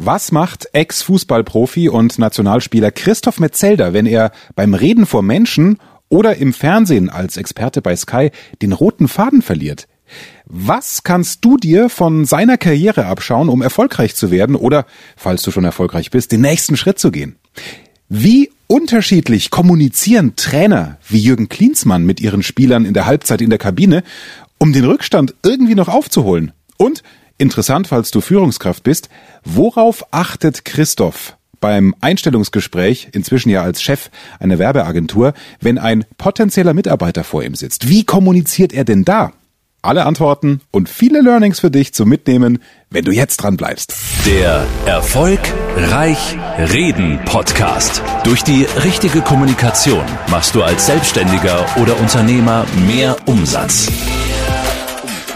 Was macht Ex-Fußballprofi und Nationalspieler Christoph Metzelder, wenn er beim Reden vor Menschen oder im Fernsehen als Experte bei Sky den roten Faden verliert? Was kannst du dir von seiner Karriere abschauen, um erfolgreich zu werden oder, falls du schon erfolgreich bist, den nächsten Schritt zu gehen? Wie unterschiedlich kommunizieren Trainer wie Jürgen Klinsmann mit ihren Spielern in der Halbzeit in der Kabine, um den Rückstand irgendwie noch aufzuholen? Und Interessant, falls du Führungskraft bist, worauf achtet Christoph beim Einstellungsgespräch, inzwischen ja als Chef einer Werbeagentur, wenn ein potenzieller Mitarbeiter vor ihm sitzt? Wie kommuniziert er denn da? Alle Antworten und viele Learnings für dich zum Mitnehmen, wenn du jetzt dran bleibst. Der Erfolg Reich Reden Podcast. Durch die richtige Kommunikation machst du als Selbstständiger oder Unternehmer mehr Umsatz.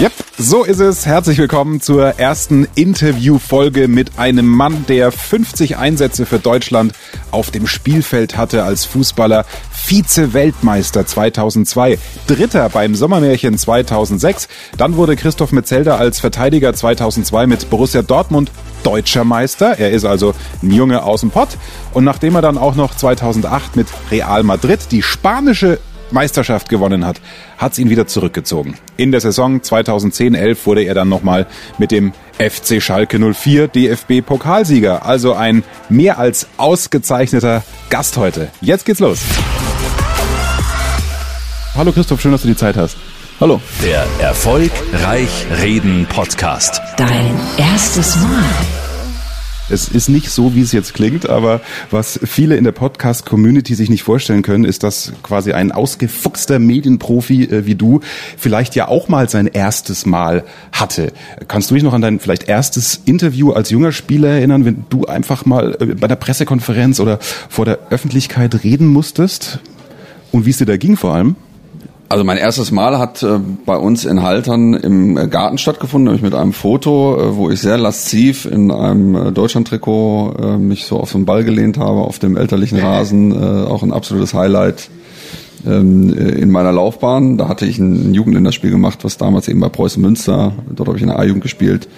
Yep, so ist es. Herzlich willkommen zur ersten Interviewfolge mit einem Mann, der 50 Einsätze für Deutschland auf dem Spielfeld hatte als Fußballer, Vize-Weltmeister 2002, Dritter beim Sommermärchen 2006. Dann wurde Christoph Metzelder als Verteidiger 2002 mit Borussia Dortmund deutscher Meister. Er ist also ein Junge aus dem Pott. Und nachdem er dann auch noch 2008 mit Real Madrid die spanische Meisterschaft gewonnen hat, hat es ihn wieder zurückgezogen. In der Saison 2010-11 wurde er dann nochmal mit dem FC Schalke 04 DFB Pokalsieger. Also ein mehr als ausgezeichneter Gast heute. Jetzt geht's los. Hallo Christoph, schön, dass du die Zeit hast. Hallo. Der Erfolg Reich Reden Podcast. Dein erstes Mal. Es ist nicht so, wie es jetzt klingt, aber was viele in der Podcast-Community sich nicht vorstellen können, ist, dass quasi ein ausgefuchster Medienprofi äh, wie du vielleicht ja auch mal sein erstes Mal hatte. Kannst du dich noch an dein vielleicht erstes Interview als junger Spieler erinnern, wenn du einfach mal äh, bei der Pressekonferenz oder vor der Öffentlichkeit reden musstest? Und wie es dir da ging vor allem? Also mein erstes Mal hat äh, bei uns in Haltern im äh, Garten stattgefunden, nämlich mit einem Foto, äh, wo ich sehr lasziv in einem äh, Deutschlandtrikot äh, mich so auf den Ball gelehnt habe, auf dem elterlichen Rasen, auch ein absolutes Highlight ähm, äh, in meiner Laufbahn. Da hatte ich ein Jugendländerspiel gemacht, was damals eben bei Preußen Münster, dort habe ich in der A-Jugend gespielt,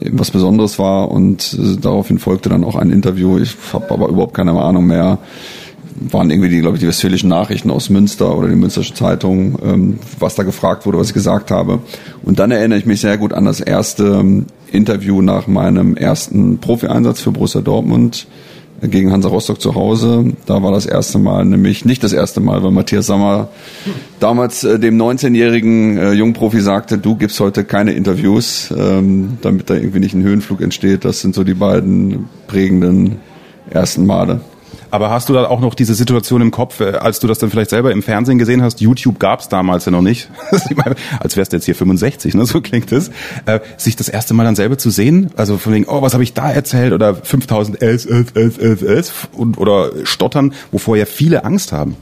eben was Besonderes war und daraufhin folgte dann auch ein Interview. Ich habe aber überhaupt keine Ahnung mehr waren irgendwie die, glaube ich, die westfälischen Nachrichten aus Münster oder die Münstersche Zeitung, ähm, was da gefragt wurde, was ich gesagt habe. Und dann erinnere ich mich sehr gut an das erste ähm, Interview nach meinem ersten Profi-Einsatz für Borussia Dortmund gegen Hansa Rostock zu Hause. Da war das erste Mal, nämlich nicht das erste Mal, weil Matthias Sammer damals äh, dem 19-jährigen äh, Jungprofi sagte, du gibst heute keine Interviews, ähm, damit da irgendwie nicht ein Höhenflug entsteht. Das sind so die beiden prägenden ersten Male. Aber hast du da auch noch diese Situation im Kopf, äh, als du das dann vielleicht selber im Fernsehen gesehen hast? YouTube gab es damals ja noch nicht. als wärst du jetzt hier 65, ne? so klingt es. Äh, sich das erste Mal dann selber zu sehen, also von wegen, oh, was habe ich da erzählt? Oder 5000 S, S, S, S, S und, oder stottern, wovor ja viele Angst haben.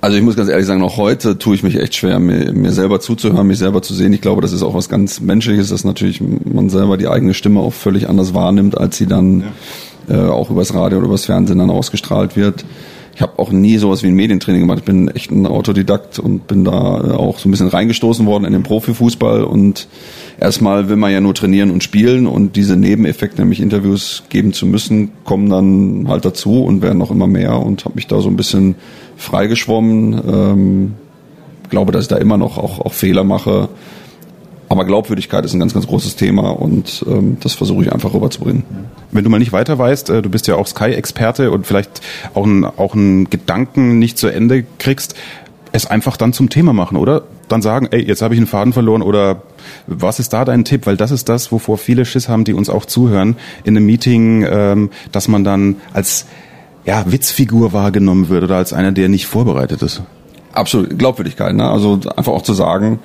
Also ich muss ganz ehrlich sagen, noch heute tue ich mich echt schwer, mir, mir selber zuzuhören, mich selber zu sehen. Ich glaube, das ist auch was ganz Menschliches, dass natürlich man selber die eigene Stimme auch völlig anders wahrnimmt, als sie dann ja äh, auch übers Radio oder übers Fernsehen dann ausgestrahlt wird. Ich habe auch nie sowas wie ein Medientraining gemacht. Ich bin echt ein Autodidakt und bin da äh, auch so ein bisschen reingestoßen worden in den Profifußball. Und erstmal will man ja nur trainieren und spielen und diese Nebeneffekte, nämlich Interviews geben zu müssen, kommen dann halt dazu und werden noch immer mehr und habe mich da so ein bisschen freigeschwommen. Ähm, glaube, dass ich da immer noch auch, auch Fehler mache. Aber Glaubwürdigkeit ist ein ganz, ganz großes Thema und ähm, das versuche ich einfach rüberzubringen. Wenn du mal nicht weiter weißt, äh, du bist ja auch Sky-Experte und vielleicht auch einen, auch einen Gedanken nicht zu Ende kriegst, es einfach dann zum Thema machen, oder? Dann sagen, ey, jetzt habe ich einen Faden verloren oder was ist da dein Tipp? Weil das ist das, wovor viele Schiss haben, die uns auch zuhören in einem Meeting, ähm, dass man dann als ja, Witzfigur wahrgenommen wird oder als einer, der nicht vorbereitet ist. Absolut, Glaubwürdigkeit. Ne? Also einfach auch zu sagen,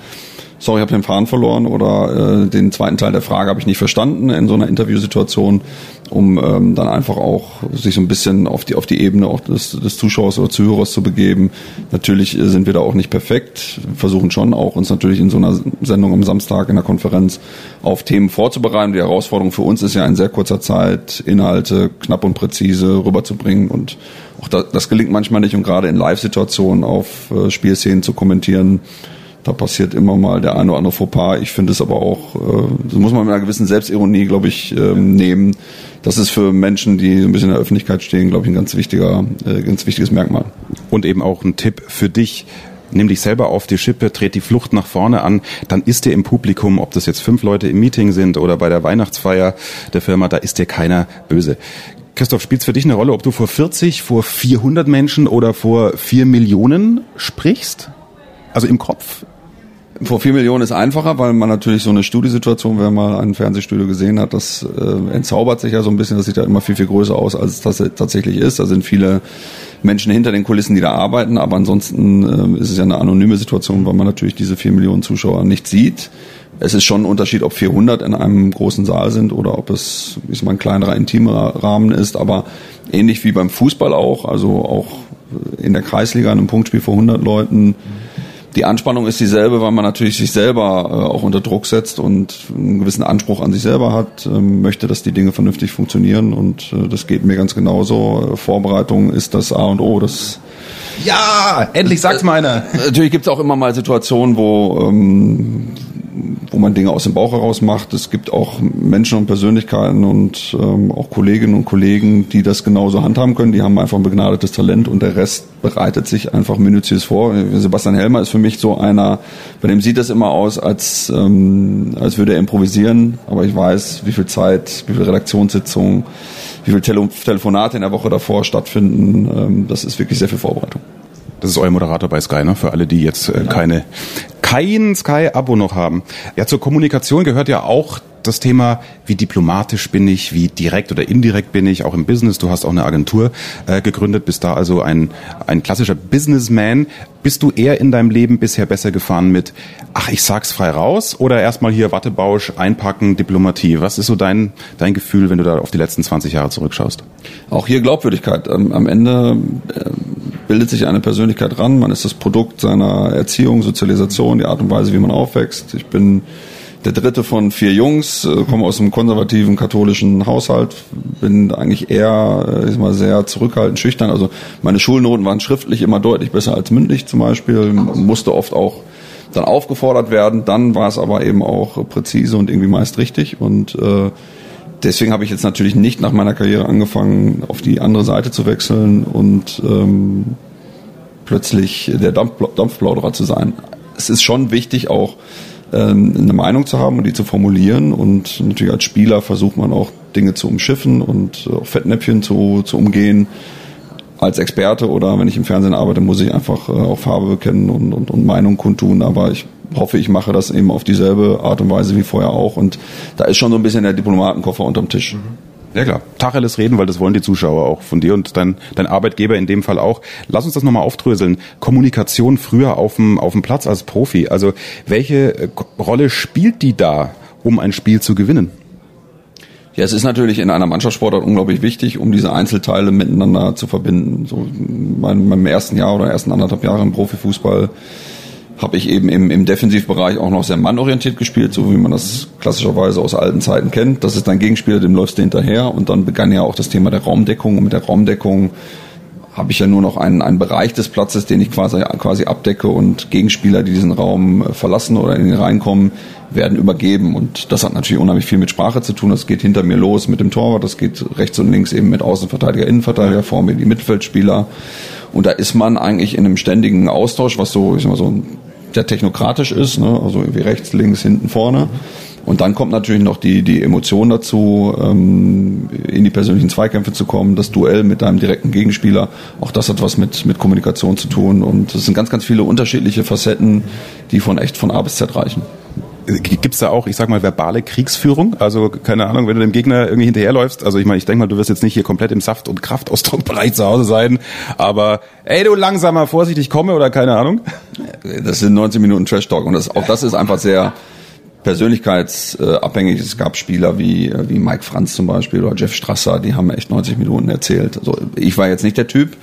sorry, ich habe den Faden verloren oder äh, den zweiten Teil der Frage habe ich nicht verstanden in so einer Interviewsituation, um ähm, dann einfach auch sich so ein bisschen auf die auf die Ebene auch des, des Zuschauers oder Zuhörers zu begeben. Natürlich äh, sind wir da auch nicht perfekt, versuchen schon auch uns natürlich in so einer Sendung am Samstag in der Konferenz auf Themen vorzubereiten. Die Herausforderung für uns ist ja in sehr kurzer Zeit Inhalte knapp und präzise rüberzubringen und auch das, das gelingt manchmal nicht und gerade in Live-Situationen auf äh, Spielszenen zu kommentieren, da passiert immer mal der eine oder andere Fauxpas. Ich finde es aber auch, äh, das muss man mit einer gewissen Selbstironie, glaube ich, ähm, nehmen. Das ist für Menschen, die ein bisschen in der Öffentlichkeit stehen, glaube ich, ein ganz wichtiger, äh, ganz wichtiges Merkmal. Und eben auch ein Tipp für dich. Nimm dich selber auf die Schippe, tret die Flucht nach vorne an, dann ist dir im Publikum, ob das jetzt fünf Leute im Meeting sind oder bei der Weihnachtsfeier der Firma, da ist dir keiner böse. Christoph, spielt es für dich eine Rolle, ob du vor 40, vor 400 Menschen oder vor 4 Millionen sprichst? Also im Kopf? Vor vier Millionen ist einfacher, weil man natürlich so eine Studiosituation, wer mal ein Fernsehstudio gesehen hat, das äh, entzaubert sich ja so ein bisschen, das sieht ja immer viel, viel größer aus, als es das tatsächlich ist. Da sind viele Menschen hinter den Kulissen, die da arbeiten, aber ansonsten äh, ist es ja eine anonyme Situation, weil man natürlich diese vier Millionen Zuschauer nicht sieht. Es ist schon ein Unterschied, ob 400 in einem großen Saal sind oder ob es ich sag mal, ein kleinerer, intimer Rahmen ist, aber ähnlich wie beim Fußball auch, also auch in der Kreisliga in einem Punktspiel vor 100 Leuten, die Anspannung ist dieselbe, weil man natürlich sich selber äh, auch unter Druck setzt und einen gewissen Anspruch an sich selber hat, ähm, möchte, dass die Dinge vernünftig funktionieren und äh, das geht mir ganz genauso. Äh, Vorbereitung ist das A und O. Das ja, endlich sagt's mal einer. Natürlich gibt's auch immer mal Situationen, wo ähm, wo man Dinge aus dem Bauch heraus macht. Es gibt auch Menschen und Persönlichkeiten und ähm, auch Kolleginnen und Kollegen, die das genauso handhaben können. Die haben einfach ein begnadetes Talent und der Rest bereitet sich einfach minutiös vor. Sebastian Helmer ist für mich so einer, bei dem sieht es immer aus, als, ähm, als würde er improvisieren, aber ich weiß, wie viel Zeit, wie viel Redaktionssitzungen, wie viel Tele Telefonate in der Woche davor stattfinden. Ähm, das ist wirklich sehr viel Vorbereitung. Das ist euer Moderator bei Sky, ne? Für alle, die jetzt äh, keine kein Sky-Abo noch haben. Ja, zur Kommunikation gehört ja auch das Thema, wie diplomatisch bin ich, wie direkt oder indirekt bin ich, auch im Business. Du hast auch eine Agentur äh, gegründet, bist da also ein, ein klassischer Businessman. Bist du eher in deinem Leben bisher besser gefahren mit, ach, ich sag's frei raus oder erstmal hier Wattebausch, einpacken, Diplomatie? Was ist so dein, dein Gefühl, wenn du da auf die letzten 20 Jahre zurückschaust? Auch hier Glaubwürdigkeit. Ähm, am Ende äh, bildet sich eine Persönlichkeit ran. Man ist das Produkt seiner Erziehung, Sozialisation, die Art und Weise, wie man aufwächst. Ich bin der dritte von vier Jungs, äh, komme aus einem konservativen katholischen Haushalt, bin eigentlich eher äh, ich mal sehr zurückhaltend, schüchtern. Also meine Schulnoten waren schriftlich immer deutlich besser als mündlich zum Beispiel, musste oft auch dann aufgefordert werden. Dann war es aber eben auch präzise und irgendwie meist richtig und äh, deswegen habe ich jetzt natürlich nicht nach meiner Karriere angefangen, auf die andere Seite zu wechseln und ähm, plötzlich der Dampf, Dampfplauderer zu sein. Es ist schon wichtig, auch ähm, eine Meinung zu haben und die zu formulieren. Und natürlich als Spieler versucht man auch Dinge zu umschiffen und auch Fettnäpfchen zu, zu umgehen. Als Experte oder wenn ich im Fernsehen arbeite, muss ich einfach äh, auch Farbe bekennen und, und, und Meinung kundtun. Aber ich hoffe, ich mache das eben auf dieselbe Art und Weise wie vorher auch. Und da ist schon so ein bisschen der Diplomatenkoffer unterm Tisch. Mhm. Ja klar, Tacheles reden, weil das wollen die Zuschauer auch von dir und dein, dein Arbeitgeber in dem Fall auch. Lass uns das nochmal aufdröseln. Kommunikation früher auf dem, auf dem Platz als Profi. Also welche äh, Rolle spielt die da, um ein Spiel zu gewinnen? Ja, es ist natürlich in einer Mannschaftssportart unglaublich wichtig, um diese Einzelteile miteinander zu verbinden. So in meinem ersten Jahr oder ersten anderthalb Jahre im Profifußball habe ich eben im, im Defensivbereich auch noch sehr mannorientiert gespielt, so wie man das klassischerweise aus alten Zeiten kennt. Das ist dein Gegenspieler, dem läufst du hinterher. Und dann begann ja auch das Thema der Raumdeckung. Und mit der Raumdeckung habe ich ja nur noch einen, einen Bereich des Platzes, den ich quasi, quasi abdecke und Gegenspieler, die diesen Raum äh, verlassen oder in ihn reinkommen, werden übergeben. Und das hat natürlich unheimlich viel mit Sprache zu tun. Das geht hinter mir los mit dem Torwart, das geht rechts und links eben mit Außenverteidiger, Innenverteidiger, vor mir die Mittelfeldspieler. Und da ist man eigentlich in einem ständigen Austausch, was so, ich sag mal, so sehr technokratisch ist, ne? also irgendwie rechts, links, hinten, vorne. Und dann kommt natürlich noch die, die Emotion dazu, ähm, in die persönlichen Zweikämpfe zu kommen, das Duell mit deinem direkten Gegenspieler. Auch das hat was mit, mit Kommunikation zu tun. Und es sind ganz, ganz viele unterschiedliche Facetten, die von echt von A bis Z reichen. Gibt's da auch, ich sag mal, verbale Kriegsführung? Also, keine Ahnung, wenn du dem Gegner irgendwie hinterherläufst, also ich meine, ich denke mal, du wirst jetzt nicht hier komplett im Saft- und Kraftausdruckbereich zu Hause sein, aber ey, du langsamer, vorsichtig komme oder keine Ahnung? Das sind 90 Minuten Trash Talk und das, auch das ist einfach sehr persönlichkeitsabhängig. Es gab Spieler wie, wie Mike Franz zum Beispiel oder Jeff Strasser, die haben echt 90 Minuten erzählt. Also ich war jetzt nicht der Typ,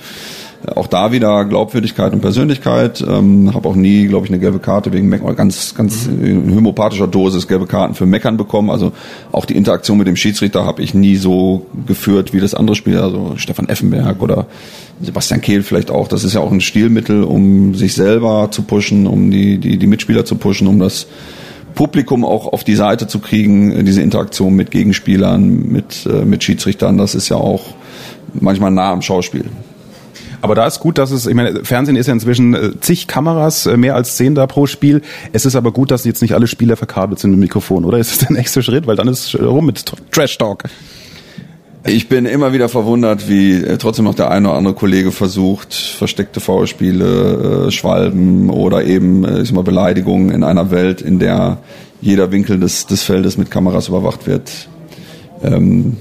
auch da wieder Glaubwürdigkeit und Persönlichkeit. Ähm, habe auch nie, glaube ich, eine gelbe Karte wegen Meckern, ganz, ganz in homopathischer Dosis gelbe Karten für Meckern bekommen. Also auch die Interaktion mit dem Schiedsrichter habe ich nie so geführt wie das andere Spieler, also Stefan Effenberg oder Sebastian Kehl vielleicht auch. Das ist ja auch ein Stilmittel, um sich selber zu pushen, um die, die, die Mitspieler zu pushen, um das Publikum auch auf die Seite zu kriegen, diese Interaktion mit Gegenspielern, mit, äh, mit Schiedsrichtern, das ist ja auch manchmal nah am Schauspiel. Aber da ist gut, dass es, ich meine, Fernsehen ist ja inzwischen äh, zig Kameras, äh, mehr als zehn da pro Spiel. Es ist aber gut, dass jetzt nicht alle Spieler verkabelt sind mit dem Mikrofon, oder? Ist das der nächste Schritt? Weil dann ist rum mit Trash Talk. Ich bin immer wieder verwundert, wie äh, trotzdem noch der eine oder andere Kollege versucht, versteckte Foulspiele, äh, Schwalben oder eben äh, ich sag mal, Beleidigungen in einer Welt, in der jeder Winkel des, des Feldes mit Kameras überwacht wird. Ähm,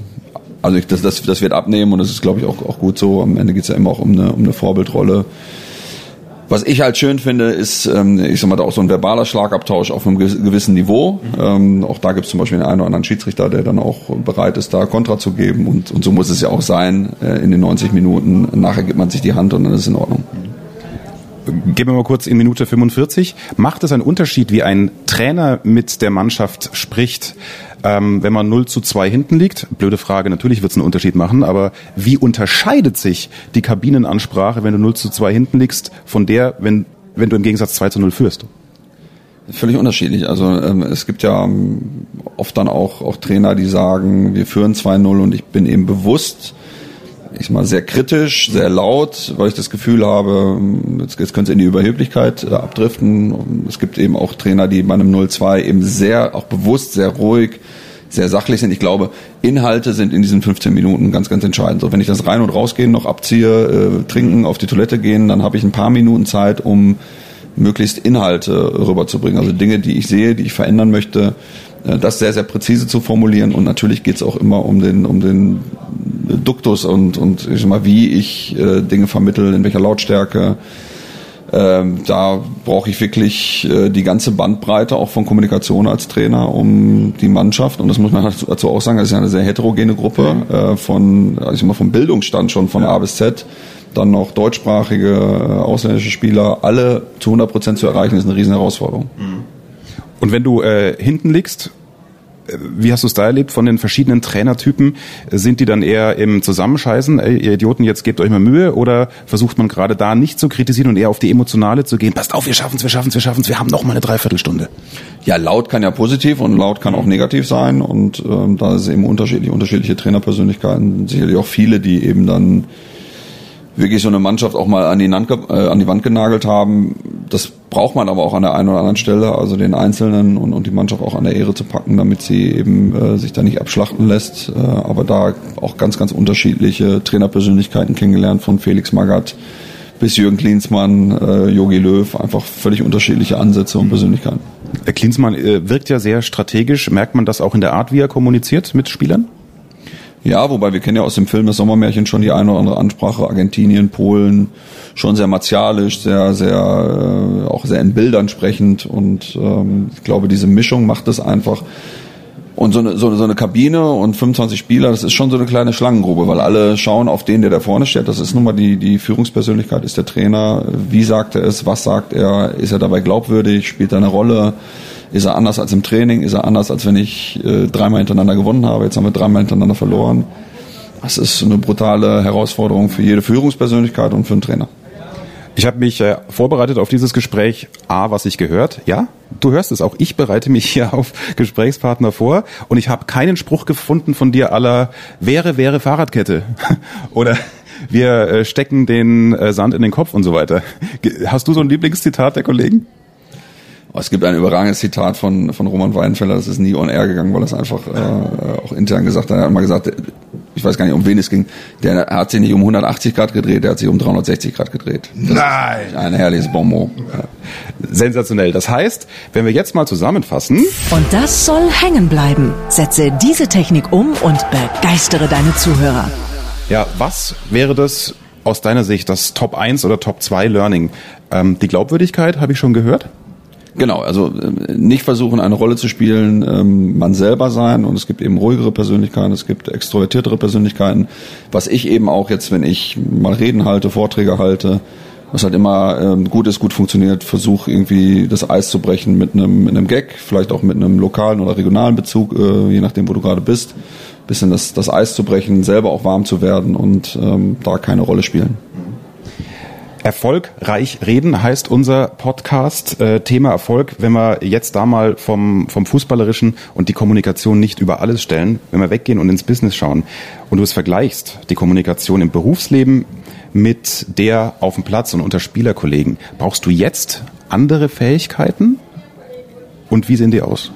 also ich, das, das, das wird abnehmen und das ist, glaube ich, auch, auch gut so. Am Ende geht es ja immer auch um eine, um eine Vorbildrolle. Was ich halt schön finde, ist, ähm, ich sag mal, da auch so ein verbaler Schlagabtausch auf einem gewissen Niveau. Ähm, auch da gibt es zum Beispiel den einen oder anderen Schiedsrichter, der dann auch bereit ist, da Kontra zu geben. Und, und so muss es ja auch sein äh, in den 90 Minuten. Nachher gibt man sich die Hand und dann ist es in Ordnung. Gehen wir mal kurz in Minute 45. Macht es einen Unterschied, wie ein Trainer mit der Mannschaft spricht? Ähm, wenn man 0 zu 2 hinten liegt, blöde Frage, natürlich wird es einen Unterschied machen, aber wie unterscheidet sich die Kabinenansprache, wenn du 0 zu 2 hinten liegst, von der, wenn, wenn du im Gegensatz 2 zu 0 führst? Völlig unterschiedlich. Also ähm, es gibt ja ähm, oft dann auch, auch Trainer, die sagen, wir führen 2-0 und ich bin eben bewusst, ich mal sehr kritisch, sehr laut, weil ich das Gefühl habe, jetzt, jetzt könnte es in die Überheblichkeit äh, abdriften. Es gibt eben auch Trainer, die bei einem 0-2 eben sehr, auch bewusst, sehr ruhig, sehr sachlich sind. Ich glaube, Inhalte sind in diesen 15 Minuten ganz, ganz entscheidend. So, wenn ich das rein und rausgehen noch abziehe, äh, trinken, auf die Toilette gehen, dann habe ich ein paar Minuten Zeit, um möglichst Inhalte rüberzubringen. Also Dinge, die ich sehe, die ich verändern möchte, äh, das sehr, sehr präzise zu formulieren. Und natürlich geht es auch immer um den, um den Duktus und, und ich sag mal, wie ich äh, Dinge vermittel, in welcher Lautstärke. Ähm, da brauche ich wirklich äh, die ganze Bandbreite auch von Kommunikation als Trainer, um die Mannschaft, und das muss man dazu auch sagen, das ist ja eine sehr heterogene Gruppe, mhm. äh, von, also ich sag mal, vom Bildungsstand schon von ja. A bis Z, dann noch deutschsprachige, äh, ausländische Spieler, alle zu 100 Prozent zu erreichen, ist eine riesen Herausforderung. Mhm. Und wenn du äh, hinten liegst, wie hast du es da erlebt von den verschiedenen Trainertypen? Sind die dann eher im Zusammenscheißen, ey, ihr Idioten, jetzt gebt euch mal Mühe? Oder versucht man gerade da nicht zu kritisieren und eher auf die Emotionale zu gehen? Passt auf, wir schaffen's, wir schaffen's, wir schaffen's, wir haben noch mal eine Dreiviertelstunde. Ja, laut kann ja positiv und laut kann auch negativ sein. Und ähm, da ist eben unterschiedlich, unterschiedliche Trainerpersönlichkeiten, sicherlich auch viele, die eben dann wirklich so eine Mannschaft auch mal an die, Wand, äh, an die Wand genagelt haben. Das braucht man aber auch an der einen oder anderen Stelle, also den Einzelnen und, und die Mannschaft auch an der Ehre zu packen, damit sie eben äh, sich da nicht abschlachten lässt. Äh, aber da auch ganz, ganz unterschiedliche Trainerpersönlichkeiten kennengelernt, von Felix Magath bis Jürgen Klinsmann, äh, Jogi Löw, einfach völlig unterschiedliche Ansätze und Persönlichkeiten. Klinsmann äh, wirkt ja sehr strategisch. Merkt man das auch in der Art, wie er kommuniziert mit Spielern? Ja, wobei wir kennen ja aus dem Film das Sommermärchen schon die eine oder andere Ansprache, Argentinien, Polen, schon sehr martialisch, sehr, sehr, äh, auch sehr in Bildern sprechend und ähm, ich glaube, diese Mischung macht es einfach. Und so eine, so, so eine Kabine und 25 Spieler, das ist schon so eine kleine Schlangengrube, weil alle schauen auf den, der da vorne steht. Das ist nun mal die, die Führungspersönlichkeit, ist der Trainer. Wie sagt er es? Was sagt er? Ist er dabei glaubwürdig? Spielt er eine Rolle? Ist er anders als im Training? Ist er anders, als wenn ich äh, dreimal hintereinander gewonnen habe? Jetzt haben wir dreimal hintereinander verloren. Das ist eine brutale Herausforderung für jede Führungspersönlichkeit und für einen Trainer. Ich habe mich äh, vorbereitet auf dieses Gespräch. A, was ich gehört. Ja, du hörst es auch. Ich bereite mich hier auf Gesprächspartner vor und ich habe keinen Spruch gefunden von dir aller wäre, wäre Fahrradkette. Oder wir äh, stecken den äh, Sand in den Kopf und so weiter. Hast du so ein Lieblingszitat der Kollegen? Es gibt ein überragendes Zitat von, von Roman Weidenfeller, das ist nie on air gegangen, weil er es einfach äh, auch intern gesagt hat. Er hat mal gesagt, ich weiß gar nicht, um wen es ging, der hat sich nicht um 180 Grad gedreht, der hat sich um 360 Grad gedreht. Das Nein! Ein herrliches Bonbon. Sensationell. Das heißt, wenn wir jetzt mal zusammenfassen. Und das soll hängen bleiben. Setze diese Technik um und begeistere deine Zuhörer. Ja, was wäre das aus deiner Sicht das Top 1 oder Top 2 Learning? Ähm, die Glaubwürdigkeit, habe ich schon gehört? Genau, also äh, nicht versuchen, eine Rolle zu spielen, ähm, man selber sein und es gibt eben ruhigere Persönlichkeiten, es gibt extrovertiertere Persönlichkeiten. Was ich eben auch jetzt, wenn ich mal Reden halte, Vorträge halte, was halt immer ähm, gut ist, gut funktioniert, versuche irgendwie das Eis zu brechen mit einem, mit einem Gag, vielleicht auch mit einem lokalen oder regionalen Bezug, äh, je nachdem, wo du gerade bist, bisschen das, das Eis zu brechen, selber auch warm zu werden und ähm, da keine Rolle spielen. Erfolgreich reden heißt unser Podcast. Äh, Thema Erfolg, wenn wir jetzt da mal vom, vom Fußballerischen und die Kommunikation nicht über alles stellen, wenn wir weggehen und ins Business schauen und du es vergleichst, die Kommunikation im Berufsleben mit der auf dem Platz und unter Spielerkollegen, brauchst du jetzt andere Fähigkeiten? Und wie sehen die aus?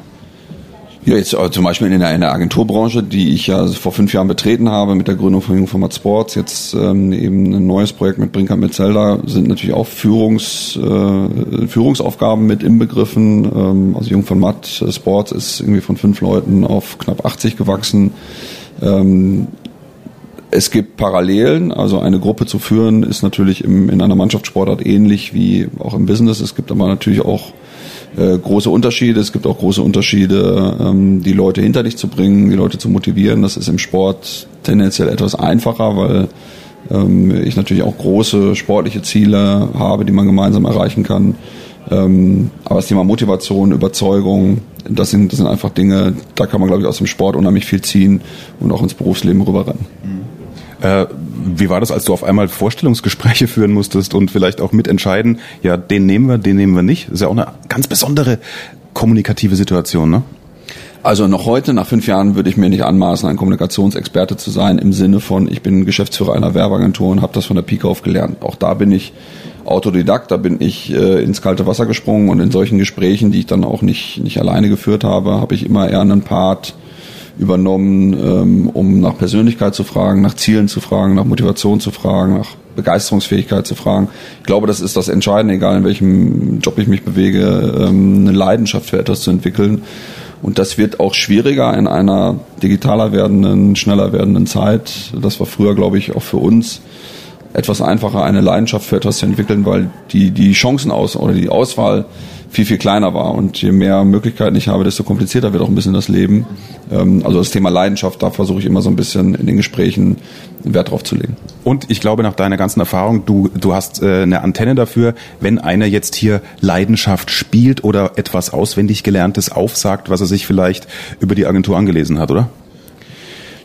Ja, jetzt äh, zum Beispiel in der, in der Agenturbranche, die ich ja vor fünf Jahren betreten habe mit der Gründung von Jungformat Sports, jetzt ähm, eben ein neues Projekt mit Brinker mit Zelda, sind natürlich auch Führungs, äh, Führungsaufgaben mit inbegriffen. Ähm, also Jungformat Sports ist irgendwie von fünf Leuten auf knapp 80 gewachsen. Ähm, es gibt Parallelen, also eine Gruppe zu führen ist natürlich im, in einer Mannschaftssportart ähnlich wie auch im Business. Es gibt aber natürlich auch äh, große Unterschiede. Es gibt auch große Unterschiede, ähm, die Leute hinter dich zu bringen, die Leute zu motivieren. Das ist im Sport tendenziell etwas einfacher, weil ähm, ich natürlich auch große sportliche Ziele habe, die man gemeinsam erreichen kann. Ähm, aber das Thema Motivation, Überzeugung, das sind, das sind einfach Dinge, da kann man, glaube ich, aus dem Sport unheimlich viel ziehen und auch ins Berufsleben rüberrennen. Äh, wie war das, als du auf einmal Vorstellungsgespräche führen musstest und vielleicht auch mitentscheiden, ja, den nehmen wir, den nehmen wir nicht? Das ist ja auch eine ganz besondere kommunikative Situation, ne? Also noch heute, nach fünf Jahren, würde ich mir nicht anmaßen, ein Kommunikationsexperte zu sein, im Sinne von, ich bin Geschäftsführer einer Werbeagentur und habe das von der Pike auf gelernt. Auch da bin ich Autodidakt, da bin ich äh, ins kalte Wasser gesprungen und in solchen Gesprächen, die ich dann auch nicht, nicht alleine geführt habe, habe ich immer eher einen Part übernommen, ähm, um nach Persönlichkeit zu fragen, nach Zielen zu fragen, nach Motivation zu fragen, nach Begeisterungsfähigkeit zu fragen. Ich glaube, das ist das Entscheidende, egal in welchem Job ich mich bewege, ähm, eine Leidenschaft für etwas zu entwickeln. Und das wird auch schwieriger in einer digitaler werdenden, schneller werdenden Zeit. Das war früher, glaube ich, auch für uns etwas einfacher, eine Leidenschaft für etwas zu entwickeln, weil die, die Chancen aus oder die Auswahl viel, viel kleiner war. Und je mehr Möglichkeiten ich habe, desto komplizierter wird auch ein bisschen das Leben. Ähm, also das Thema Leidenschaft, da versuche ich immer so ein bisschen in den Gesprächen Wert drauf zu legen. Und ich glaube, nach deiner ganzen Erfahrung, du, du hast äh, eine Antenne dafür, wenn einer jetzt hier Leidenschaft spielt oder etwas auswendig Gelerntes aufsagt, was er sich vielleicht über die Agentur angelesen hat, oder?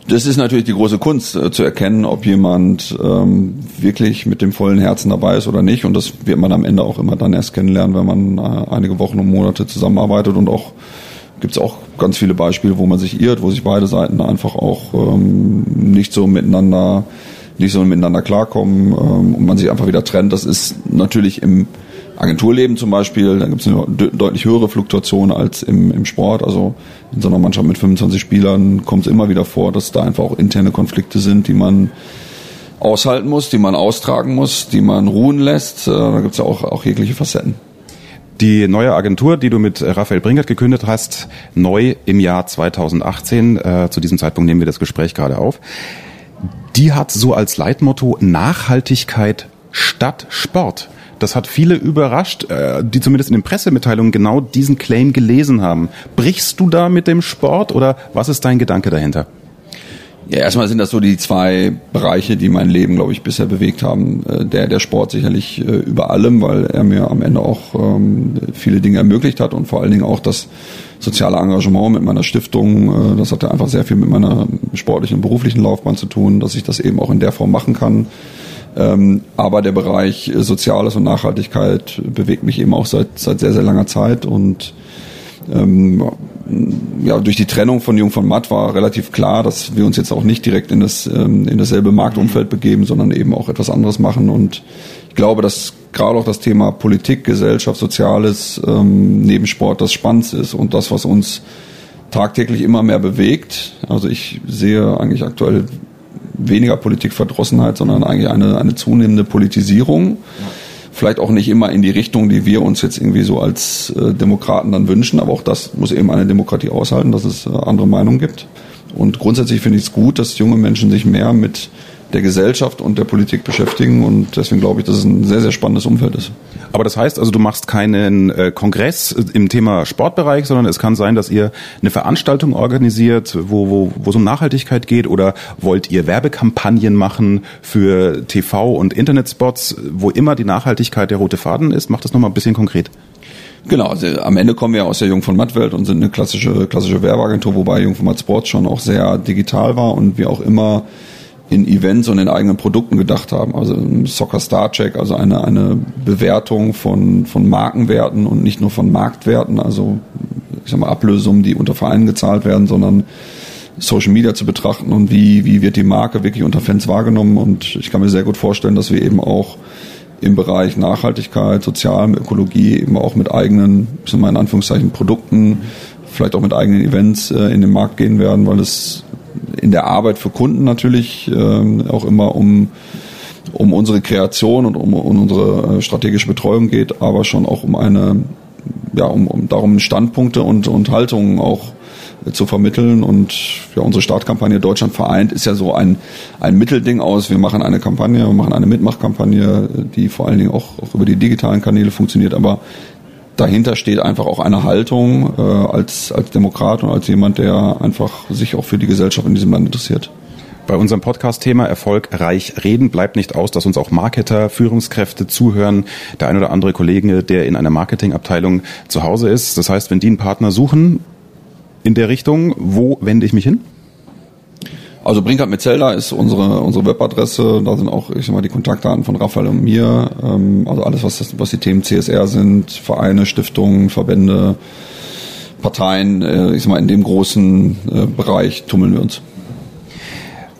Das ist natürlich die große Kunst, äh, zu erkennen, ob jemand ähm, wirklich mit dem vollen Herzen dabei ist oder nicht. Und das wird man am Ende auch immer dann erst kennenlernen, wenn man äh, einige Wochen und Monate zusammenarbeitet. Und auch gibt es auch ganz viele Beispiele, wo man sich irrt, wo sich beide Seiten einfach auch ähm, nicht so miteinander nicht so miteinander klarkommen ähm, und man sich einfach wieder trennt. Das ist natürlich im Agenturleben zum Beispiel, da gibt es eine deutlich höhere Fluktuation als im, im Sport. Also in so einer Mannschaft mit 25 Spielern kommt es immer wieder vor, dass da einfach auch interne Konflikte sind, die man aushalten muss, die man austragen muss, die man ruhen lässt. Äh, da gibt es ja auch, auch jegliche Facetten. Die neue Agentur, die du mit Raphael Bringert gekündigt hast, neu im Jahr 2018, äh, zu diesem Zeitpunkt nehmen wir das Gespräch gerade auf, die hat so als Leitmotto Nachhaltigkeit statt Sport. Das hat viele überrascht, äh, die zumindest in den Pressemitteilungen genau diesen Claim gelesen haben. Brichst du da mit dem Sport oder was ist dein Gedanke dahinter? Ja, erstmal sind das so die zwei Bereiche, die mein Leben, glaube ich, bisher bewegt haben. Äh, der, der Sport sicherlich äh, über allem, weil er mir am Ende auch ähm, viele Dinge ermöglicht hat und vor allen Dingen auch das soziale Engagement mit meiner Stiftung. Das hatte einfach sehr viel mit meiner sportlichen und beruflichen Laufbahn zu tun, dass ich das eben auch in der Form machen kann. Ähm, aber der Bereich Soziales und Nachhaltigkeit bewegt mich eben auch seit, seit sehr, sehr langer Zeit und ähm, ja, durch die Trennung von Jung von Matt war relativ klar, dass wir uns jetzt auch nicht direkt in das ähm, in dasselbe Marktumfeld begeben, sondern eben auch etwas anderes machen. Und ich glaube, dass gerade auch das Thema Politik, Gesellschaft, Soziales ähm, neben Sport das Spannendste ist und das, was uns tagtäglich immer mehr bewegt. Also ich sehe eigentlich aktuell weniger Politikverdrossenheit, sondern eigentlich eine, eine zunehmende Politisierung. Vielleicht auch nicht immer in die Richtung, die wir uns jetzt irgendwie so als äh, Demokraten dann wünschen, aber auch das muss eben eine Demokratie aushalten, dass es äh, andere Meinungen gibt. Und grundsätzlich finde ich es gut, dass junge Menschen sich mehr mit der Gesellschaft und der Politik beschäftigen und deswegen glaube ich, dass es ein sehr, sehr spannendes Umfeld ist. Aber das heißt also, du machst keinen äh, Kongress im Thema Sportbereich, sondern es kann sein, dass ihr eine Veranstaltung organisiert, wo, wo, wo es um Nachhaltigkeit geht oder wollt ihr Werbekampagnen machen für TV und Internetspots, wo immer die Nachhaltigkeit der rote Faden ist? Macht das nochmal ein bisschen konkret. Genau, also am Ende kommen wir aus der Jung von Matt-Welt und sind eine klassische, klassische Werbeagentur, wobei Jung von Matt Sports schon auch sehr digital war und wir auch immer in Events und in eigenen Produkten gedacht haben. Also Soccer Star Check, also eine, eine Bewertung von, von Markenwerten und nicht nur von Marktwerten, also ich sag mal Ablösungen, die unter Vereinen gezahlt werden, sondern Social Media zu betrachten und wie, wie wird die Marke wirklich unter Fans wahrgenommen. Und ich kann mir sehr gut vorstellen, dass wir eben auch im Bereich Nachhaltigkeit, Sozial, Ökologie eben auch mit eigenen, ich sag mal in Anführungszeichen, Produkten, vielleicht auch mit eigenen Events äh, in den Markt gehen werden, weil es in der Arbeit für Kunden natürlich äh, auch immer um um unsere Kreation und um, um unsere äh, strategische Betreuung geht, aber schon auch um eine ja um, um darum Standpunkte und und Haltungen auch äh, zu vermitteln. Und ja unsere Startkampagne Deutschland vereint ist ja so ein ein Mittelding aus. Wir machen eine Kampagne wir machen eine Mitmachkampagne die vor allen Dingen auch, auch über die digitalen Kanäle funktioniert. Aber dahinter steht einfach auch eine Haltung äh, als, als Demokrat und als jemand, der einfach sich auch für die Gesellschaft in diesem Land interessiert. Bei unserem Podcast-Thema Erfolgreich reden bleibt nicht aus, dass uns auch Marketer, Führungskräfte zuhören. Der ein oder andere Kollege, der in einer Marketingabteilung zu Hause ist. Das heißt, wenn die einen Partner suchen in der Richtung, wo wende ich mich hin? Also Brinkert mit Zelda ist unsere unsere Webadresse. Da sind auch ich sag mal die Kontaktdaten von Raphael und mir. Ähm, also alles was das, was die Themen CSR sind, Vereine, Stiftungen, Verbände, Parteien. Äh, ich sag mal in dem großen äh, Bereich tummeln wir uns.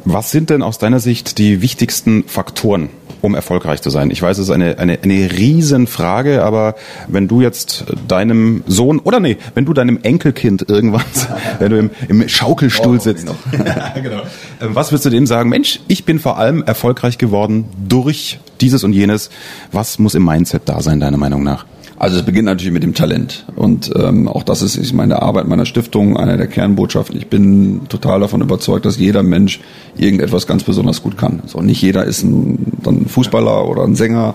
Was sind denn aus deiner Sicht die wichtigsten Faktoren um erfolgreich zu sein? Ich weiß, es ist eine, eine, eine Riesenfrage, aber wenn du jetzt deinem Sohn, oder nee, wenn du deinem Enkelkind irgendwann, wenn du im, im Schaukelstuhl oh, sitzt, genau. Ähm, was würdest du dem sagen? Mensch, ich bin vor allem erfolgreich geworden durch dieses und jenes. Was muss im Mindset da sein, deiner Meinung nach? Also es beginnt natürlich mit dem Talent und ähm, auch das ist ich meine Arbeit meiner Stiftung, eine der Kernbotschaften. Ich bin total davon überzeugt, dass jeder Mensch irgendetwas ganz besonders gut kann. So nicht jeder ist ein, ein Fußballer oder ein Sänger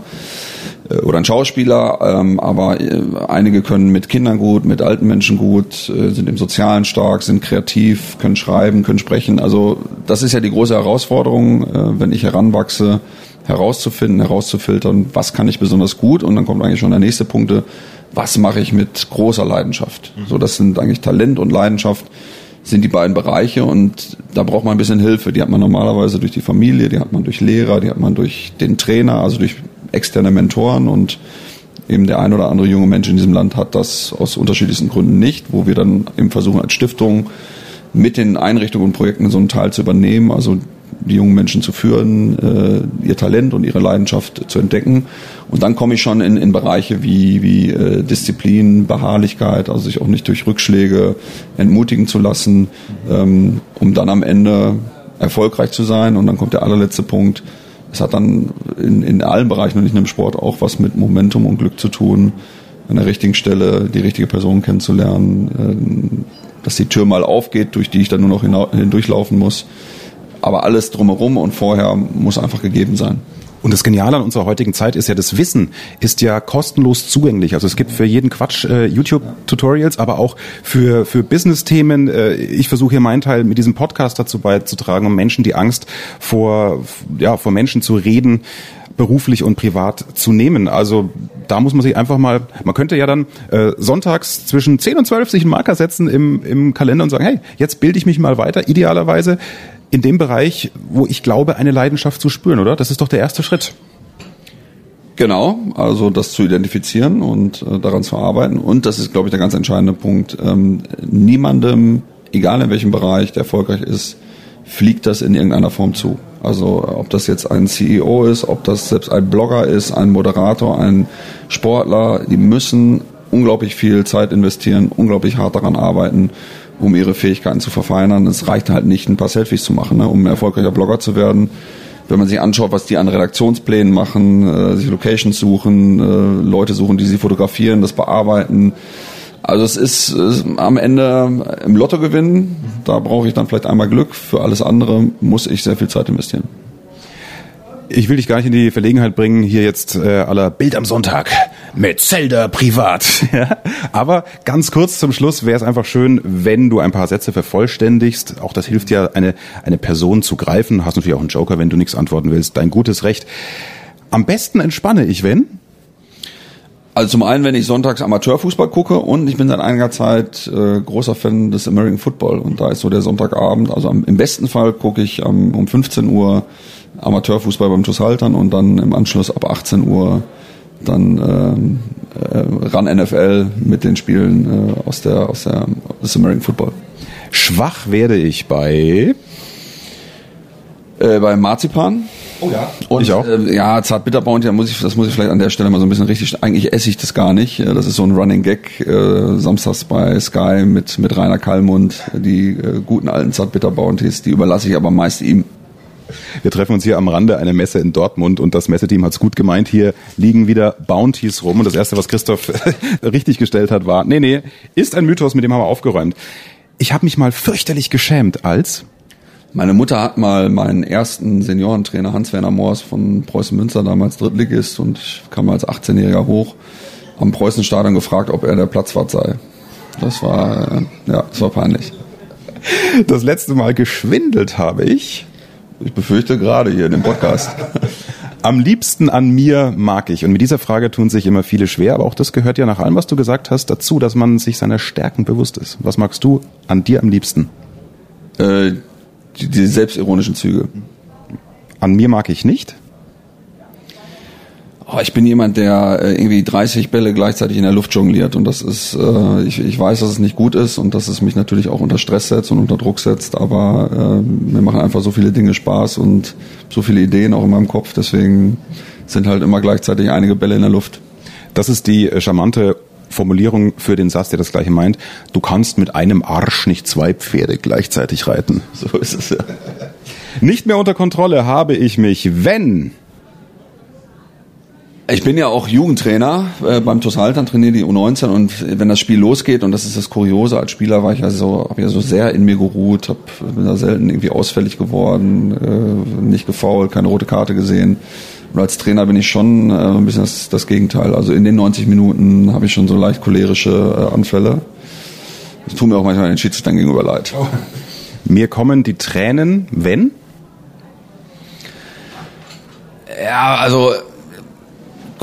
äh, oder ein Schauspieler, ähm, aber äh, einige können mit Kindern gut, mit alten Menschen gut, äh, sind im Sozialen stark, sind kreativ, können schreiben, können sprechen. Also das ist ja die große Herausforderung, äh, wenn ich heranwachse herauszufinden, herauszufiltern, was kann ich besonders gut und dann kommt eigentlich schon der nächste Punkt, was mache ich mit großer Leidenschaft. Mhm. So, das sind eigentlich Talent und Leidenschaft sind die beiden Bereiche und da braucht man ein bisschen Hilfe. Die hat man normalerweise durch die Familie, die hat man durch Lehrer, die hat man durch den Trainer, also durch externe Mentoren und eben der ein oder andere junge Mensch in diesem Land hat das aus unterschiedlichsten Gründen nicht, wo wir dann eben versuchen als Stiftung mit den Einrichtungen und Projekten so einen Teil zu übernehmen, also die jungen Menschen zu führen, äh, ihr Talent und ihre Leidenschaft zu entdecken. Und dann komme ich schon in, in Bereiche wie, wie äh, Disziplin, Beharrlichkeit, also sich auch nicht durch Rückschläge entmutigen zu lassen, ähm, um dann am Ende erfolgreich zu sein. Und dann kommt der allerletzte Punkt. Es hat dann in, in allen Bereichen und nicht nur im Sport auch was mit Momentum und Glück zu tun, an der richtigen Stelle die richtige Person kennenzulernen, äh, dass die Tür mal aufgeht, durch die ich dann nur noch hindurchlaufen muss aber alles drumherum und vorher muss einfach gegeben sein. Und das Geniale an unserer heutigen Zeit ist ja, das Wissen ist ja kostenlos zugänglich. Also es gibt für jeden Quatsch äh, YouTube-Tutorials, aber auch für, für Business-Themen. Äh, ich versuche hier meinen Teil mit diesem Podcast dazu beizutragen, um Menschen die Angst vor, ja, vor Menschen zu reden, beruflich und privat zu nehmen. Also da muss man sich einfach mal, man könnte ja dann äh, sonntags zwischen 10 und 12 sich einen Marker setzen im, im Kalender und sagen, hey, jetzt bilde ich mich mal weiter. Idealerweise in dem Bereich, wo ich glaube, eine Leidenschaft zu spüren, oder? Das ist doch der erste Schritt. Genau, also das zu identifizieren und äh, daran zu arbeiten. Und das ist, glaube ich, der ganz entscheidende Punkt. Ähm, niemandem, egal in welchem Bereich, der erfolgreich ist, fliegt das in irgendeiner Form zu. Also ob das jetzt ein CEO ist, ob das selbst ein Blogger ist, ein Moderator, ein Sportler, die müssen unglaublich viel Zeit investieren, unglaublich hart daran arbeiten um ihre Fähigkeiten zu verfeinern. Es reicht halt nicht, ein paar Selfies zu machen, ne, um ein erfolgreicher Blogger zu werden. Wenn man sich anschaut, was die an Redaktionsplänen machen, äh, sich Locations suchen, äh, Leute suchen, die sie fotografieren, das bearbeiten. Also es ist, ist am Ende im Lotto gewinnen, da brauche ich dann vielleicht einmal Glück. Für alles andere muss ich sehr viel Zeit investieren. Ich will dich gar nicht in die Verlegenheit bringen, hier jetzt äh, aller Bild am Sonntag mit Zelda privat. Ja? Aber ganz kurz zum Schluss wäre es einfach schön, wenn du ein paar Sätze vervollständigst. Auch das hilft ja, eine, eine Person zu greifen. Hast natürlich auch einen Joker, wenn du nichts antworten willst. Dein gutes Recht. Am besten entspanne ich, wenn? Also zum einen, wenn ich sonntags Amateurfußball gucke und ich bin seit einiger Zeit äh, großer Fan des American Football und da ist so der Sonntagabend, also am, im besten Fall gucke ich ähm, um 15 Uhr Amateurfußball beim TuS Haltern und dann im Anschluss ab 18 Uhr dann ähm, äh, ran NFL mit den Spielen äh, aus der aus der des American Football. Schwach werde ich bei äh, bei Marzipan. Oh ja. Und, ich auch. Äh, ja, Zartbitter Bounty, da muss ich, das muss ich vielleicht an der Stelle mal so ein bisschen richtig, eigentlich esse ich das gar nicht. Äh, das ist so ein Running Gag, äh, samstags bei Sky mit, mit Rainer Kallmund, die äh, guten alten Zartbitter Bounties, die überlasse ich aber meist ihm. Wir treffen uns hier am Rande einer Messe in Dortmund und das Messeteam hat's gut gemeint. Hier liegen wieder Bounties rum und das erste, was Christoph richtig gestellt hat, war, nee, nee, ist ein Mythos, mit dem haben wir aufgeräumt. Ich habe mich mal fürchterlich geschämt als meine Mutter hat mal meinen ersten Seniorentrainer Hans-Werner Moors von Preußen Münster, damals Drittligist, und ich kam als 18-Jähriger hoch, am Preußenstadion gefragt, ob er der Platzwart sei. Das war, äh, ja, das war peinlich. Das letzte Mal geschwindelt habe ich. Ich befürchte gerade hier in dem Podcast. Am liebsten an mir mag ich. Und mit dieser Frage tun sich immer viele schwer, aber auch das gehört ja nach allem, was du gesagt hast, dazu, dass man sich seiner Stärken bewusst ist. Was magst du an dir am liebsten? Äh, die, die selbstironischen Züge. An mir mag ich nicht. Oh, ich bin jemand, der äh, irgendwie 30 Bälle gleichzeitig in der Luft jongliert und das ist, äh, ich, ich weiß, dass es nicht gut ist und dass es mich natürlich auch unter Stress setzt und unter Druck setzt, aber äh, mir machen einfach so viele Dinge Spaß und so viele Ideen auch in meinem Kopf, deswegen sind halt immer gleichzeitig einige Bälle in der Luft. Das ist die äh, charmante Formulierung für den Satz, der das gleiche meint. Du kannst mit einem Arsch nicht zwei Pferde gleichzeitig reiten. So ist es ja. Nicht mehr unter Kontrolle habe ich mich, wenn ich bin ja auch Jugendtrainer äh, beim TuS Haltern, trainiere die U19 und wenn das Spiel losgeht und das ist das Kuriose, als Spieler war ich ja so, habe ja so sehr in mir geruht, hab, bin da selten irgendwie ausfällig geworden, äh, nicht gefault, keine rote Karte gesehen. Und als Trainer bin ich schon äh, ein bisschen das, das Gegenteil. Also in den 90 Minuten habe ich schon so leicht cholerische äh, Anfälle. Das tut mir auch manchmal den Schiedsrichtern gegenüber leid. Oh. Mir kommen die Tränen, wenn? Ja, also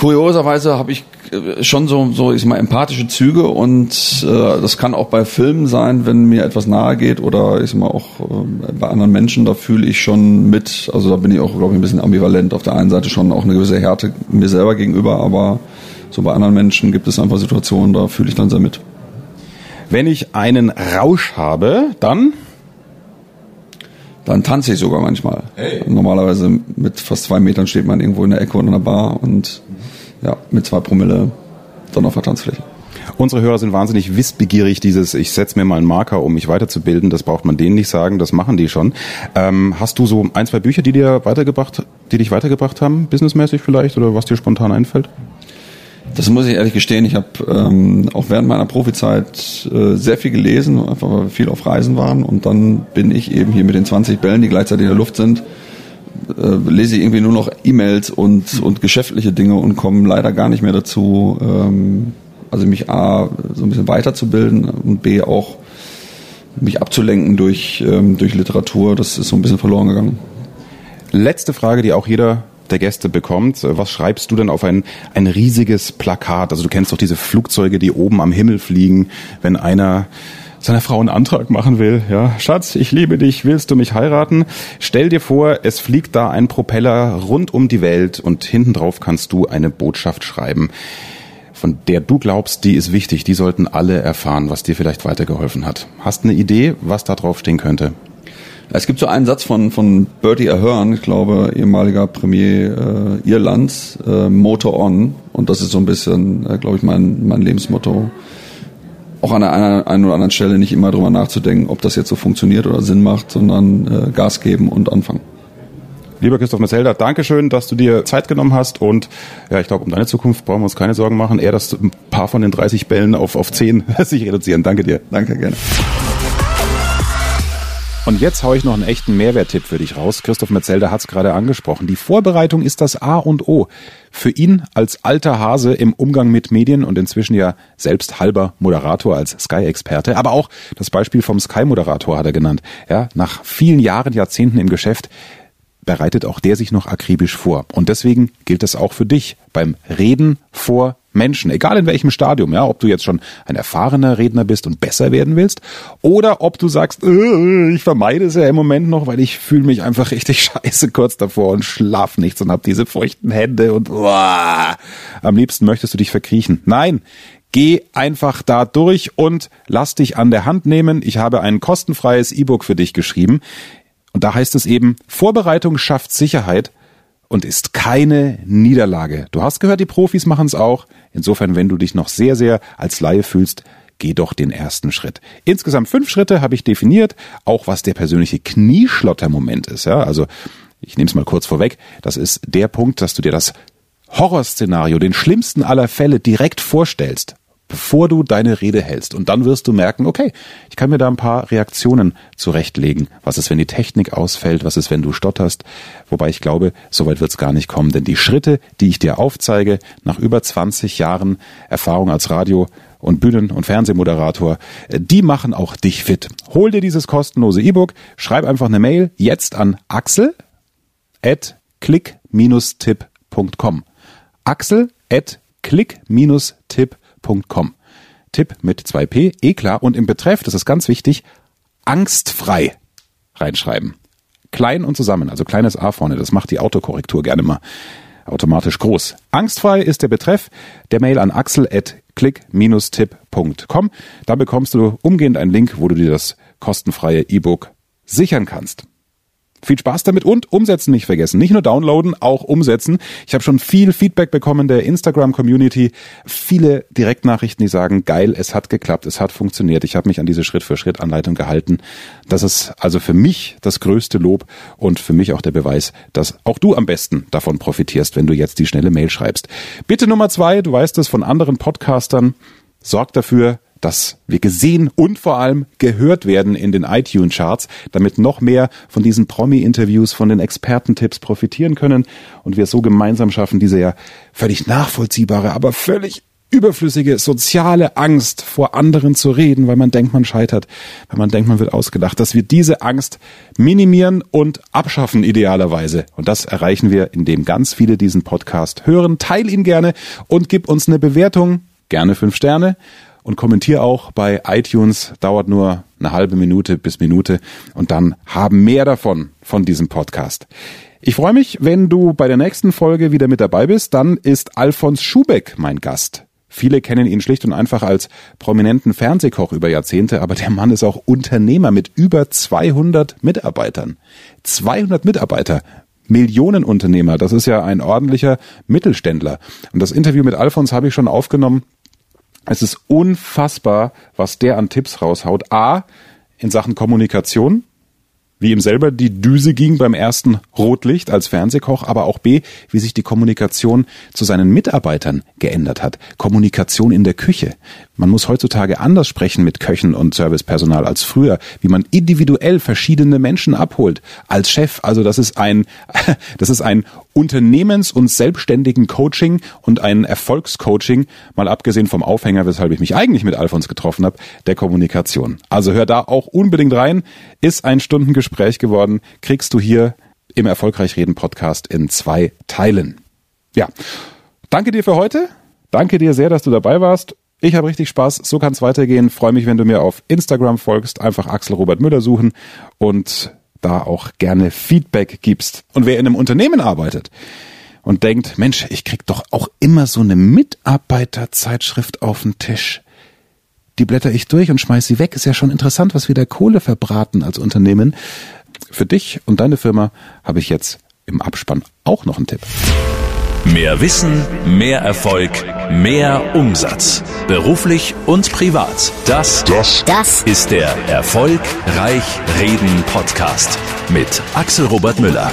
kurioserweise habe ich äh, schon so, so ich sag mal, empathische Züge und äh, das kann auch bei Filmen sein, wenn mir etwas nahe geht oder ich sag mal auch äh, bei anderen Menschen, da fühle ich schon mit, also da bin ich auch, glaube ich, ein bisschen ambivalent. Auf der einen Seite schon auch eine gewisse Härte mir selber gegenüber, aber so bei anderen Menschen gibt es einfach Situationen, da fühle ich dann sehr mit. Wenn ich einen Rausch habe, dann dann tanze ich sogar manchmal. Hey. Normalerweise mit fast zwei Metern steht man irgendwo in der Ecke oder in einer Bar und ja, mit zwei Promille dann auf der Tanzfläche. Unsere Hörer sind wahnsinnig wissbegierig, dieses, ich setze mir mal einen Marker, um mich weiterzubilden, das braucht man denen nicht sagen, das machen die schon. Ähm, hast du so ein, zwei Bücher, die dir weitergebracht, die dich weitergebracht haben, businessmäßig vielleicht, oder was dir spontan einfällt? Das muss ich ehrlich gestehen. Ich habe ähm, auch während meiner Profizeit äh, sehr viel gelesen, einfach weil wir viel auf Reisen waren. Und dann bin ich eben hier mit den 20 Bällen, die gleichzeitig in der Luft sind, äh, lese ich irgendwie nur noch E-Mails und, und geschäftliche Dinge und komme leider gar nicht mehr dazu, ähm, also mich A, so ein bisschen weiterzubilden und B, auch mich abzulenken durch, ähm, durch Literatur. Das ist so ein bisschen verloren gegangen. Letzte Frage, die auch jeder der Gäste bekommt. Was schreibst du denn auf ein, ein riesiges Plakat? Also du kennst doch diese Flugzeuge, die oben am Himmel fliegen, wenn einer seiner Frau einen Antrag machen will, ja, Schatz, ich liebe dich, willst du mich heiraten? Stell dir vor, es fliegt da ein Propeller rund um die Welt und hinten drauf kannst du eine Botschaft schreiben, von der du glaubst, die ist wichtig, die sollten alle erfahren, was dir vielleicht weitergeholfen hat. Hast eine Idee, was da draufstehen könnte? Es gibt so einen Satz von, von Bertie Ahern, ich glaube, ehemaliger Premier äh, Irlands, äh, Motor On. Und das ist so ein bisschen, äh, glaube ich, mein, mein Lebensmotto auch an der einen oder anderen Stelle nicht immer drüber nachzudenken, ob das jetzt so funktioniert oder Sinn macht, sondern äh, Gas geben und anfangen. Lieber Christoph Metzelder, Dankeschön, dass du dir Zeit genommen hast und ja, ich glaube, um deine Zukunft brauchen wir uns keine Sorgen machen. Eher, dass ein paar von den 30 Bällen auf, auf 10 sich reduzieren. Danke dir. Danke, gerne. Und jetzt haue ich noch einen echten Mehrwerttipp für dich raus. Christoph Metzelder hat es gerade angesprochen. Die Vorbereitung ist das A und O. Für ihn als alter Hase im Umgang mit Medien und inzwischen ja selbst halber Moderator als Sky-Experte. Aber auch das Beispiel vom Sky-Moderator hat er genannt. Ja, nach vielen Jahren, Jahrzehnten im Geschäft bereitet auch der sich noch akribisch vor. Und deswegen gilt das auch für dich beim Reden vor Menschen, egal in welchem Stadium, ja, ob du jetzt schon ein erfahrener Redner bist und besser werden willst, oder ob du sagst, äh, ich vermeide es ja im Moment noch, weil ich fühle mich einfach richtig scheiße kurz davor und schlaf nichts und hab diese feuchten Hände und uah, am liebsten möchtest du dich verkriechen. Nein, Geh einfach da durch und lass dich an der Hand nehmen. Ich habe ein kostenfreies E-Book für dich geschrieben. Und da heißt es eben, Vorbereitung schafft Sicherheit und ist keine Niederlage. Du hast gehört, die Profis machen es auch. Insofern, wenn du dich noch sehr, sehr als Laie fühlst, geh doch den ersten Schritt. Insgesamt fünf Schritte habe ich definiert, auch was der persönliche Knieschlottermoment ist. Ja, also ich nehme es mal kurz vorweg. Das ist der Punkt, dass du dir das Horrorszenario, den schlimmsten aller Fälle direkt vorstellst bevor du deine Rede hältst. Und dann wirst du merken, okay, ich kann mir da ein paar Reaktionen zurechtlegen. Was ist, wenn die Technik ausfällt? Was ist, wenn du stotterst? Wobei ich glaube, so weit wird es gar nicht kommen. Denn die Schritte, die ich dir aufzeige, nach über 20 Jahren Erfahrung als Radio- und Bühnen- und Fernsehmoderator, die machen auch dich fit. Hol dir dieses kostenlose E-Book, schreib einfach eine Mail jetzt an axel at click-tipp.com. Axel at click-tipp.com www.tipp.com. Tipp mit 2p, eh klar. Und im Betreff, das ist ganz wichtig, angstfrei reinschreiben. Klein und zusammen, also kleines a vorne, das macht die Autokorrektur gerne mal automatisch groß. Angstfrei ist der Betreff der Mail an axel at click-tipp.com. Da bekommst du umgehend einen Link, wo du dir das kostenfreie E-Book sichern kannst. Viel Spaß damit und umsetzen nicht vergessen. Nicht nur downloaden, auch umsetzen. Ich habe schon viel Feedback bekommen der Instagram-Community. Viele Direktnachrichten, die sagen, geil, es hat geklappt, es hat funktioniert. Ich habe mich an diese Schritt-für-Schritt-Anleitung gehalten. Das ist also für mich das größte Lob und für mich auch der Beweis, dass auch du am besten davon profitierst, wenn du jetzt die schnelle Mail schreibst. Bitte Nummer zwei, du weißt es von anderen Podcastern, sorg dafür, dass wir gesehen und vor allem gehört werden in den iTunes-Charts, damit noch mehr von diesen Promi-Interviews, von den Expertentipps profitieren können und wir so gemeinsam schaffen, diese ja völlig nachvollziehbare, aber völlig überflüssige soziale Angst vor anderen zu reden, weil man denkt, man scheitert, weil man denkt, man wird ausgedacht, dass wir diese Angst minimieren und abschaffen idealerweise. Und das erreichen wir, indem ganz viele diesen Podcast hören. Teil ihn gerne und gib uns eine Bewertung, gerne fünf Sterne und kommentier auch bei iTunes. Dauert nur eine halbe Minute bis Minute und dann haben mehr davon von diesem Podcast. Ich freue mich, wenn du bei der nächsten Folge wieder mit dabei bist. Dann ist Alfons Schubeck mein Gast. Viele kennen ihn schlicht und einfach als prominenten Fernsehkoch über Jahrzehnte, aber der Mann ist auch Unternehmer mit über 200 Mitarbeitern. 200 Mitarbeiter. Millionenunternehmer, das ist ja ein ordentlicher Mittelständler. Und das Interview mit Alfons habe ich schon aufgenommen es ist unfassbar, was der an Tipps raushaut. A, in Sachen Kommunikation, wie ihm selber die Düse ging beim ersten Rotlicht als Fernsehkoch, aber auch B, wie sich die Kommunikation zu seinen Mitarbeitern geändert hat. Kommunikation in der Küche. Man muss heutzutage anders sprechen mit Köchen und Servicepersonal als früher, wie man individuell verschiedene Menschen abholt als Chef. Also das ist ein, das ist ein Unternehmens- und selbstständigen Coaching und ein Erfolgscoaching, mal abgesehen vom Aufhänger, weshalb ich mich eigentlich mit Alfons getroffen habe, der Kommunikation. Also hör da auch unbedingt rein. Ist ein Stundengespräch geworden. Kriegst du hier im Erfolgreich Reden Podcast in zwei Teilen. Ja. Danke dir für heute. Danke dir sehr, dass du dabei warst. Ich habe richtig Spaß, so kann es weitergehen. Freue mich, wenn du mir auf Instagram folgst, einfach Axel Robert Müller suchen und da auch gerne Feedback gibst. Und wer in einem Unternehmen arbeitet und denkt, Mensch, ich krieg doch auch immer so eine Mitarbeiterzeitschrift auf den Tisch. Die blätter ich durch und schmeiß sie weg. Ist ja schon interessant, was wir da Kohle verbraten als Unternehmen. Für dich und deine Firma habe ich jetzt im Abspann auch noch einen Tipp. Mehr Wissen, mehr Erfolg, mehr Umsatz. Beruflich und privat. Das, Das Das ist der Erfolgreich Reden Podcast mit Axel Robert Müller.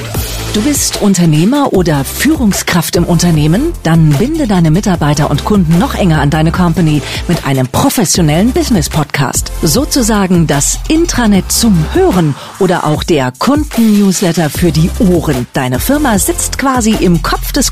Du bist Unternehmer oder Führungskraft im Unternehmen? Dann binde deine Mitarbeiter und Kunden noch enger an deine Company mit einem professionellen Business Podcast. Sozusagen das Intranet zum Hören oder auch der Kunden-Newsletter für die Ohren. Deine Firma sitzt quasi im Kopf des